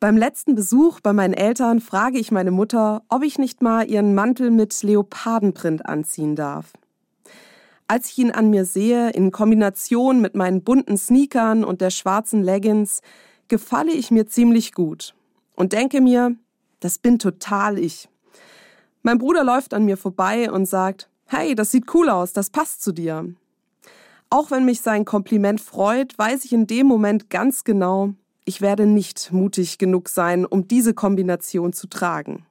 Beim letzten Besuch bei meinen Eltern frage ich meine Mutter, ob ich nicht mal ihren Mantel mit Leopardenprint anziehen darf. Als ich ihn an mir sehe, in Kombination mit meinen bunten Sneakern und der schwarzen Leggings, gefalle ich mir ziemlich gut und denke mir, das bin total ich. Mein Bruder läuft an mir vorbei und sagt, hey, das sieht cool aus, das passt zu dir. Auch wenn mich sein Kompliment freut, weiß ich in dem Moment ganz genau, ich werde nicht mutig genug sein, um diese Kombination zu tragen.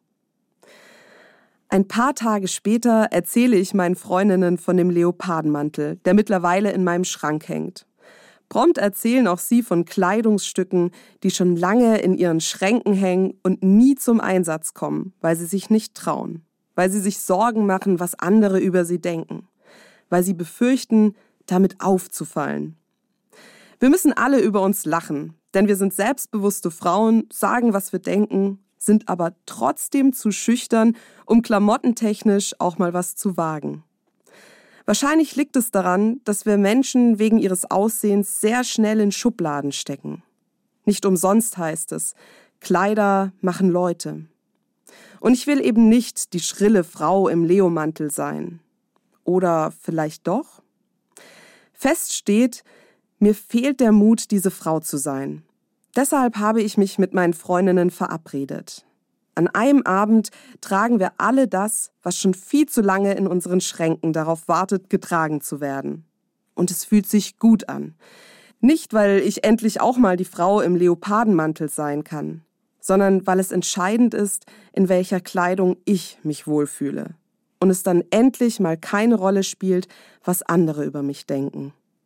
Ein paar Tage später erzähle ich meinen Freundinnen von dem Leopardenmantel, der mittlerweile in meinem Schrank hängt. Prompt erzählen auch sie von Kleidungsstücken, die schon lange in ihren Schränken hängen und nie zum Einsatz kommen, weil sie sich nicht trauen, weil sie sich Sorgen machen, was andere über sie denken, weil sie befürchten, damit aufzufallen. Wir müssen alle über uns lachen, denn wir sind selbstbewusste Frauen, sagen, was wir denken, sind aber trotzdem zu schüchtern, um klamottentechnisch auch mal was zu wagen. Wahrscheinlich liegt es daran, dass wir Menschen wegen ihres Aussehens sehr schnell in Schubladen stecken. Nicht umsonst heißt es, Kleider machen Leute. Und ich will eben nicht die schrille Frau im Leomantel sein. Oder vielleicht doch? Fest steht, mir fehlt der Mut, diese Frau zu sein. Deshalb habe ich mich mit meinen Freundinnen verabredet. An einem Abend tragen wir alle das, was schon viel zu lange in unseren Schränken darauf wartet, getragen zu werden. Und es fühlt sich gut an. Nicht, weil ich endlich auch mal die Frau im Leopardenmantel sein kann, sondern weil es entscheidend ist, in welcher Kleidung ich mich wohlfühle. Und es dann endlich mal keine Rolle spielt, was andere über mich denken.